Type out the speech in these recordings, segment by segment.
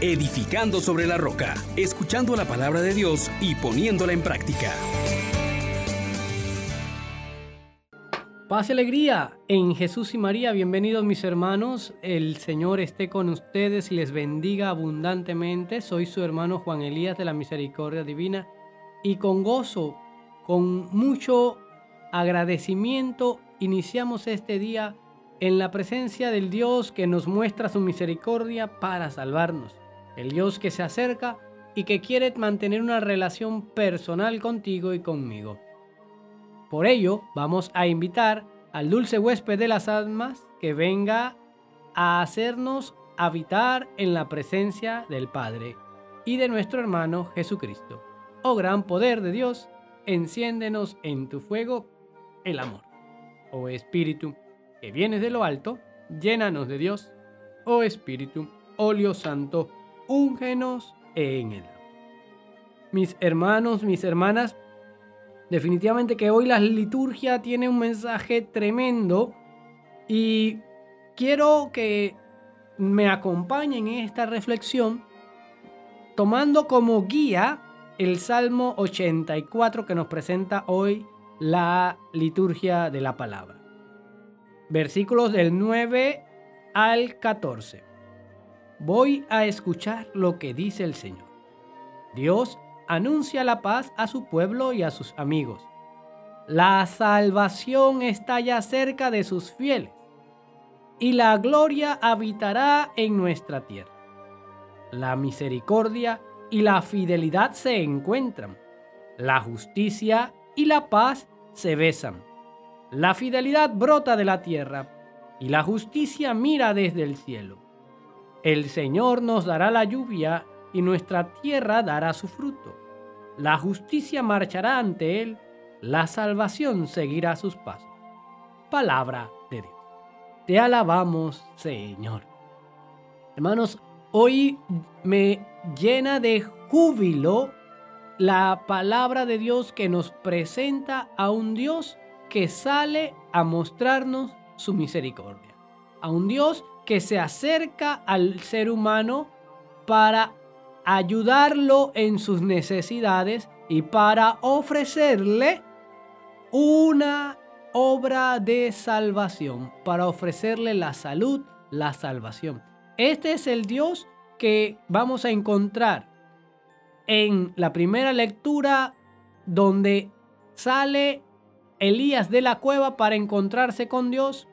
edificando sobre la roca, escuchando la palabra de Dios y poniéndola en práctica. Paz y alegría en Jesús y María. Bienvenidos mis hermanos. El Señor esté con ustedes y les bendiga abundantemente. Soy su hermano Juan Elías de la Misericordia Divina y con gozo, con mucho agradecimiento, iniciamos este día en la presencia del Dios que nos muestra su misericordia para salvarnos. El Dios que se acerca y que quiere mantener una relación personal contigo y conmigo. Por ello, vamos a invitar al dulce huésped de las almas que venga a hacernos habitar en la presencia del Padre y de nuestro hermano Jesucristo. Oh gran poder de Dios, enciéndenos en tu fuego el amor. Oh Espíritu, que vienes de lo alto, llénanos de Dios. Oh Espíritu, óleo santo, úngenos en él. Mis hermanos, mis hermanas, Definitivamente que hoy la liturgia tiene un mensaje tremendo y quiero que me acompañen en esta reflexión tomando como guía el Salmo 84 que nos presenta hoy la liturgia de la palabra. Versículos del 9 al 14. Voy a escuchar lo que dice el Señor. Dios anuncia la paz a su pueblo y a sus amigos. La salvación está ya cerca de sus fieles y la gloria habitará en nuestra tierra. La misericordia y la fidelidad se encuentran. La justicia y la paz se besan. La fidelidad brota de la tierra y la justicia mira desde el cielo. El Señor nos dará la lluvia y nuestra tierra dará su fruto. La justicia marchará ante él, la salvación seguirá sus pasos. Palabra de Dios. Te alabamos, Señor. Hermanos, hoy me llena de júbilo la palabra de Dios que nos presenta a un Dios que sale a mostrarnos su misericordia. A un Dios que se acerca al ser humano para ayudarlo en sus necesidades y para ofrecerle una obra de salvación, para ofrecerle la salud, la salvación. Este es el Dios que vamos a encontrar en la primera lectura donde sale Elías de la cueva para encontrarse con Dios.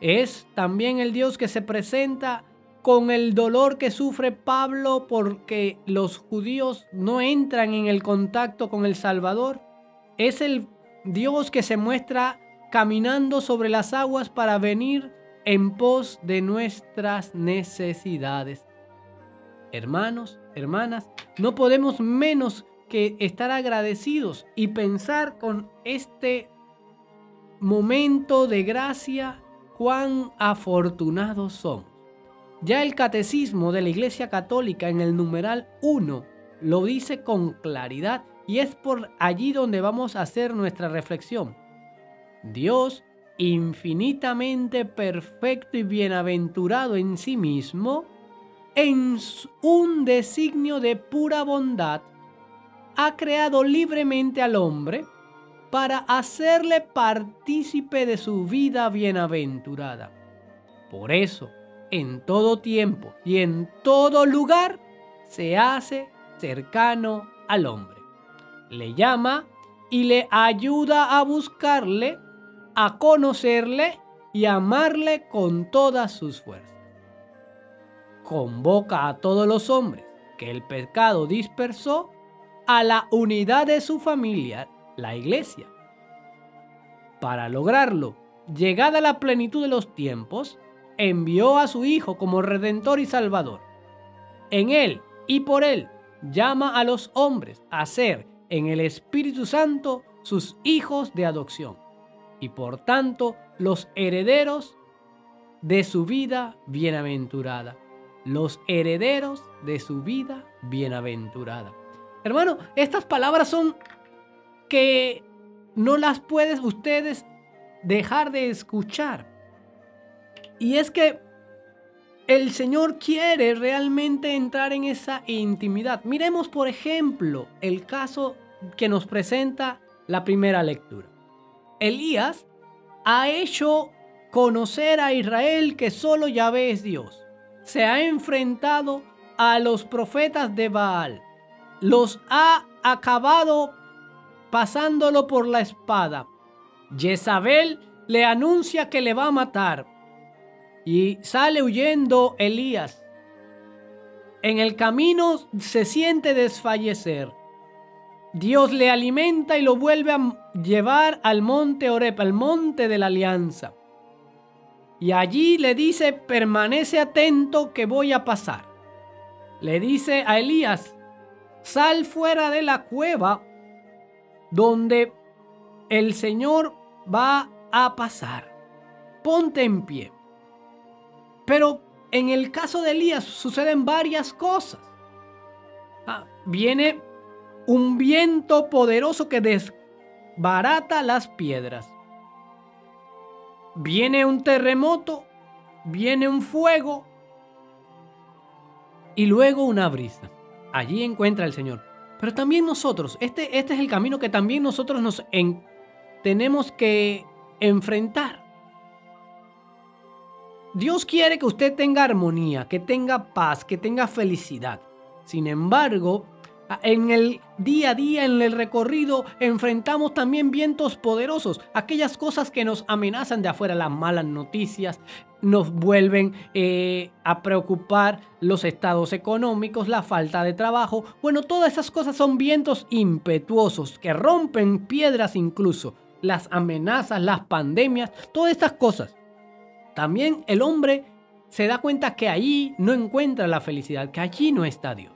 Es también el Dios que se presenta con el dolor que sufre Pablo porque los judíos no entran en el contacto con el Salvador. Es el Dios que se muestra caminando sobre las aguas para venir en pos de nuestras necesidades. Hermanos, hermanas, no podemos menos que estar agradecidos y pensar con este momento de gracia cuán afortunados somos. Ya el catecismo de la Iglesia Católica en el numeral 1 lo dice con claridad y es por allí donde vamos a hacer nuestra reflexión. Dios, infinitamente perfecto y bienaventurado en sí mismo, en un designio de pura bondad, ha creado libremente al hombre para hacerle partícipe de su vida bienaventurada. Por eso, en todo tiempo y en todo lugar se hace cercano al hombre. Le llama y le ayuda a buscarle, a conocerle y amarle con todas sus fuerzas. Convoca a todos los hombres que el pecado dispersó a la unidad de su familia, la iglesia. Para lograrlo, llegada la plenitud de los tiempos, envió a su Hijo como Redentor y Salvador. En Él y por Él llama a los hombres a ser en el Espíritu Santo sus hijos de adopción y por tanto los herederos de su vida bienaventurada. Los herederos de su vida bienaventurada. Hermano, estas palabras son que no las puedes ustedes dejar de escuchar y es que el Señor quiere realmente entrar en esa intimidad. Miremos, por ejemplo, el caso que nos presenta la primera lectura. Elías ha hecho conocer a Israel que solo Yahvé es Dios. Se ha enfrentado a los profetas de Baal. Los ha acabado pasándolo por la espada. Jezabel le anuncia que le va a matar. Y sale huyendo Elías. En el camino se siente desfallecer. Dios le alimenta y lo vuelve a llevar al monte Orep, al monte de la alianza. Y allí le dice, permanece atento que voy a pasar. Le dice a Elías, sal fuera de la cueva donde el Señor va a pasar. Ponte en pie. Pero en el caso de Elías suceden varias cosas. Ah, viene un viento poderoso que desbarata las piedras. Viene un terremoto, viene un fuego y luego una brisa. Allí encuentra el Señor. Pero también nosotros, este, este es el camino que también nosotros nos tenemos que enfrentar. Dios quiere que usted tenga armonía, que tenga paz, que tenga felicidad. Sin embargo, en el día a día, en el recorrido, enfrentamos también vientos poderosos, aquellas cosas que nos amenazan de afuera, las malas noticias, nos vuelven eh, a preocupar los estados económicos, la falta de trabajo. Bueno, todas esas cosas son vientos impetuosos que rompen piedras incluso, las amenazas, las pandemias, todas estas cosas. También el hombre se da cuenta que allí no encuentra la felicidad, que allí no está Dios.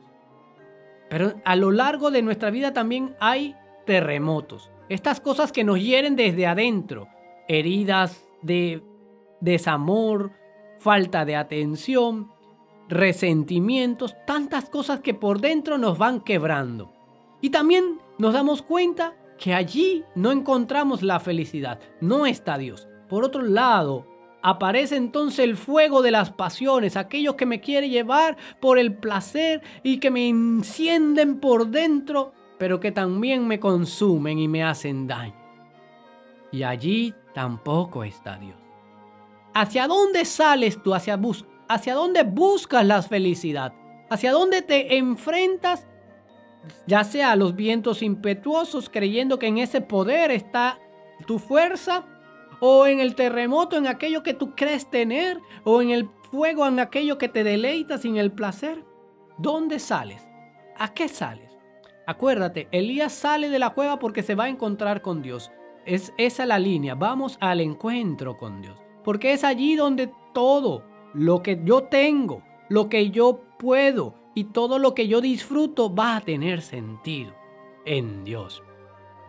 Pero a lo largo de nuestra vida también hay terremotos. Estas cosas que nos hieren desde adentro. Heridas de desamor, falta de atención, resentimientos, tantas cosas que por dentro nos van quebrando. Y también nos damos cuenta que allí no encontramos la felicidad, no está Dios. Por otro lado, Aparece entonces el fuego de las pasiones, aquellos que me quieren llevar por el placer y que me encienden por dentro, pero que también me consumen y me hacen daño. Y allí tampoco está Dios. ¿Hacia dónde sales tú? ¿Hacia, hacia dónde buscas la felicidad? ¿Hacia dónde te enfrentas? Ya sea a los vientos impetuosos, creyendo que en ese poder está tu fuerza, o en el terremoto, en aquello que tú crees tener, o en el fuego, en aquello que te deleita sin el placer. ¿Dónde sales? ¿A qué sales? Acuérdate, Elías sale de la cueva porque se va a encontrar con Dios. Es esa la línea, vamos al encuentro con Dios. Porque es allí donde todo lo que yo tengo, lo que yo puedo y todo lo que yo disfruto va a tener sentido en Dios.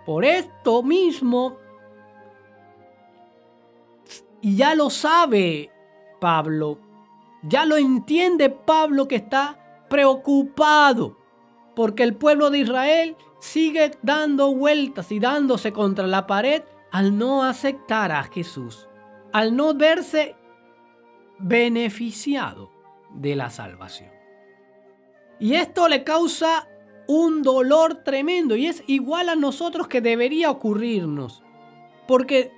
Por esto mismo y ya lo sabe Pablo. Ya lo entiende Pablo que está preocupado porque el pueblo de Israel sigue dando vueltas y dándose contra la pared al no aceptar a Jesús, al no verse beneficiado de la salvación. Y esto le causa un dolor tremendo y es igual a nosotros que debería ocurrirnos. Porque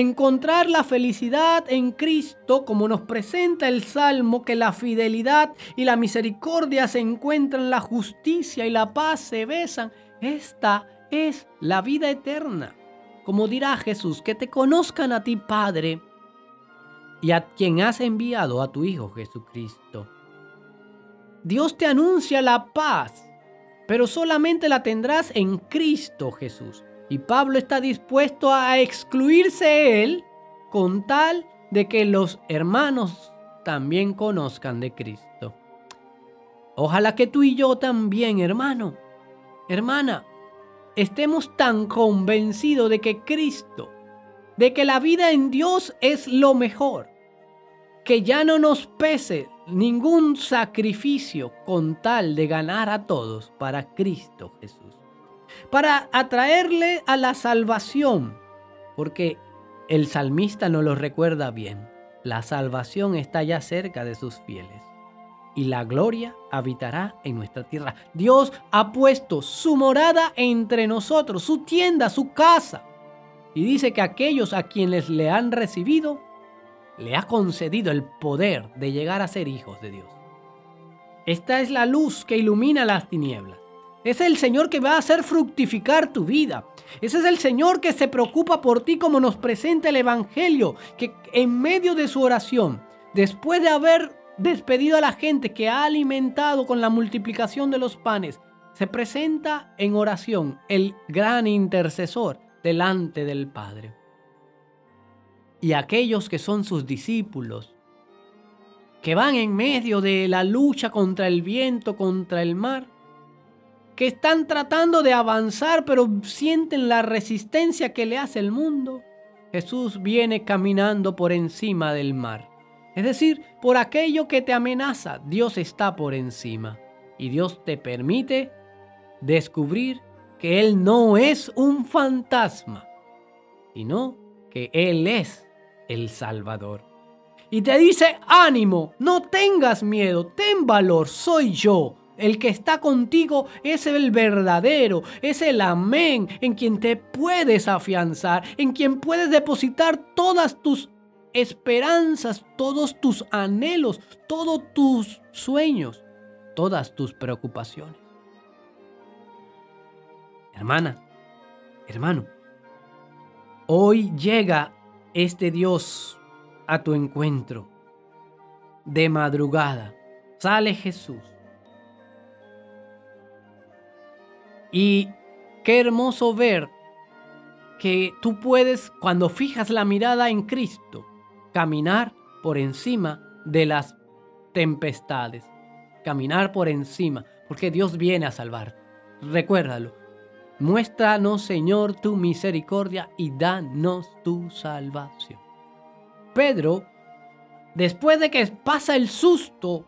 encontrar la felicidad en Cristo, como nos presenta el Salmo, que la fidelidad y la misericordia se encuentran, la justicia y la paz se besan. Esta es la vida eterna. Como dirá Jesús, que te conozcan a ti, Padre, y a quien has enviado a tu Hijo Jesucristo. Dios te anuncia la paz, pero solamente la tendrás en Cristo Jesús. Y Pablo está dispuesto a excluirse él con tal de que los hermanos también conozcan de Cristo. Ojalá que tú y yo también, hermano, hermana, estemos tan convencidos de que Cristo, de que la vida en Dios es lo mejor, que ya no nos pese ningún sacrificio con tal de ganar a todos para Cristo Jesús para atraerle a la salvación, porque el salmista no lo recuerda bien. la salvación está ya cerca de sus fieles y la gloria habitará en nuestra tierra. Dios ha puesto su morada entre nosotros, su tienda, su casa. Y dice que aquellos a quienes le han recibido, le ha concedido el poder de llegar a ser hijos de Dios. Esta es la luz que ilumina las tinieblas. Es el Señor que va a hacer fructificar tu vida. Ese es el Señor que se preocupa por ti como nos presenta el Evangelio, que en medio de su oración, después de haber despedido a la gente que ha alimentado con la multiplicación de los panes, se presenta en oración el gran intercesor delante del Padre. Y aquellos que son sus discípulos, que van en medio de la lucha contra el viento, contra el mar, que están tratando de avanzar pero sienten la resistencia que le hace el mundo, Jesús viene caminando por encima del mar es decir, por aquello que te amenaza, Dios está por encima. Y Dios te permite descubrir que Él no es un fantasma, sino que Él es el Salvador. Y te dice, ánimo, no tengas miedo, ten valor, soy yo. El que está contigo es el verdadero, es el amén, en quien te puedes afianzar, en quien puedes depositar todas tus esperanzas, todos tus anhelos, todos tus sueños, todas tus preocupaciones. Hermana, hermano, hoy llega este Dios a tu encuentro. De madrugada sale Jesús. Y qué hermoso ver que tú puedes, cuando fijas la mirada en Cristo, caminar por encima de las tempestades, caminar por encima, porque Dios viene a salvar. Recuérdalo. Muéstranos, Señor, tu misericordia y danos tu salvación. Pedro, después de que pasa el susto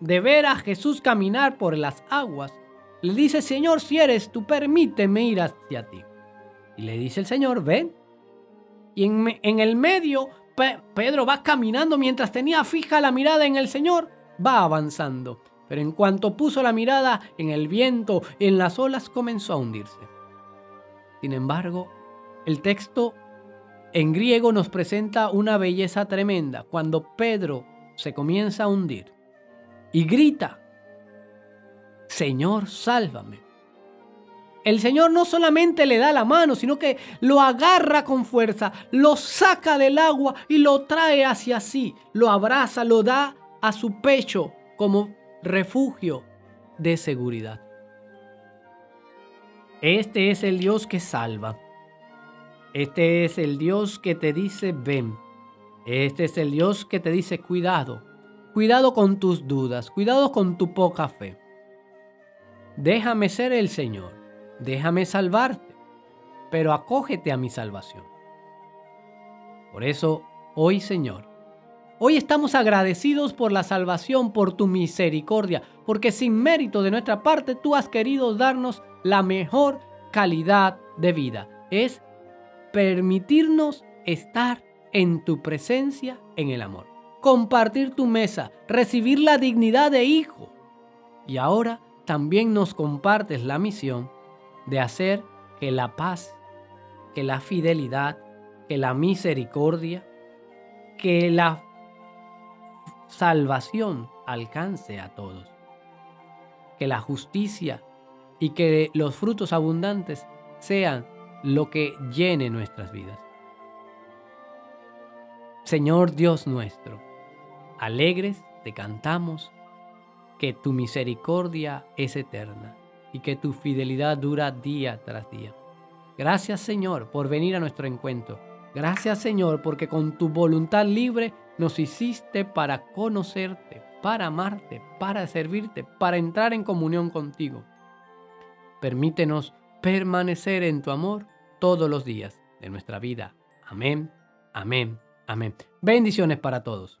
de ver a Jesús caminar por las aguas, le dice, Señor, si eres tú, permíteme ir hacia ti. Y le dice el Señor, ven. Y en, el medio Pedro va caminando mientras tenía fija la mirada en el Señor, va avanzando. Pero en cuanto puso la mirada en el viento, en las olas, comenzó a hundirse. Sin embargo, el texto en griego nos presenta una belleza tremenda cuando Pedro se comienza a hundir y grita, Señor, sálvame el Señor no solamente le da la mano, sino que lo agarra con fuerza, lo saca del agua y lo trae hacia sí, lo abraza, lo da a su pecho como refugio de seguridad. Este es el Dios que salva. Este es el Dios que te dice ven. Este es el Dios que te dice cuidado. Cuidado con tus dudas, cuidado con tu poca fe. Déjame ser el Señor déjame salvarte, pero acógete a mi salvación. Por eso, hoy Señor, hoy estamos agradecidos por la salvación, por tu misericordia, porque sin mérito de nuestra parte tú has querido darnos la mejor calidad de vida. Es permitirnos estar en tu presencia en el amor, compartir tu mesa, recibir la dignidad de hijo. Y ahora también nos compartes la misión de hacer que la paz, que la fidelidad, que la misericordia, que la salvación alcance a todos. Que la justicia y que los frutos abundantes sean lo que llene nuestras vidas. Señor Dios nuestro, alegres te cantamos que tu misericordia es eterna y que tu fidelidad dura día tras día. Gracias Señor por venir a nuestro encuentro. Gracias Señor porque con tu voluntad libre nos hiciste para conocerte, para amarte, para servirte, para entrar en comunión contigo. Permítenos permanecer en tu amor todos los días de nuestra vida. Amén, amén, amén. Bendiciones para todos.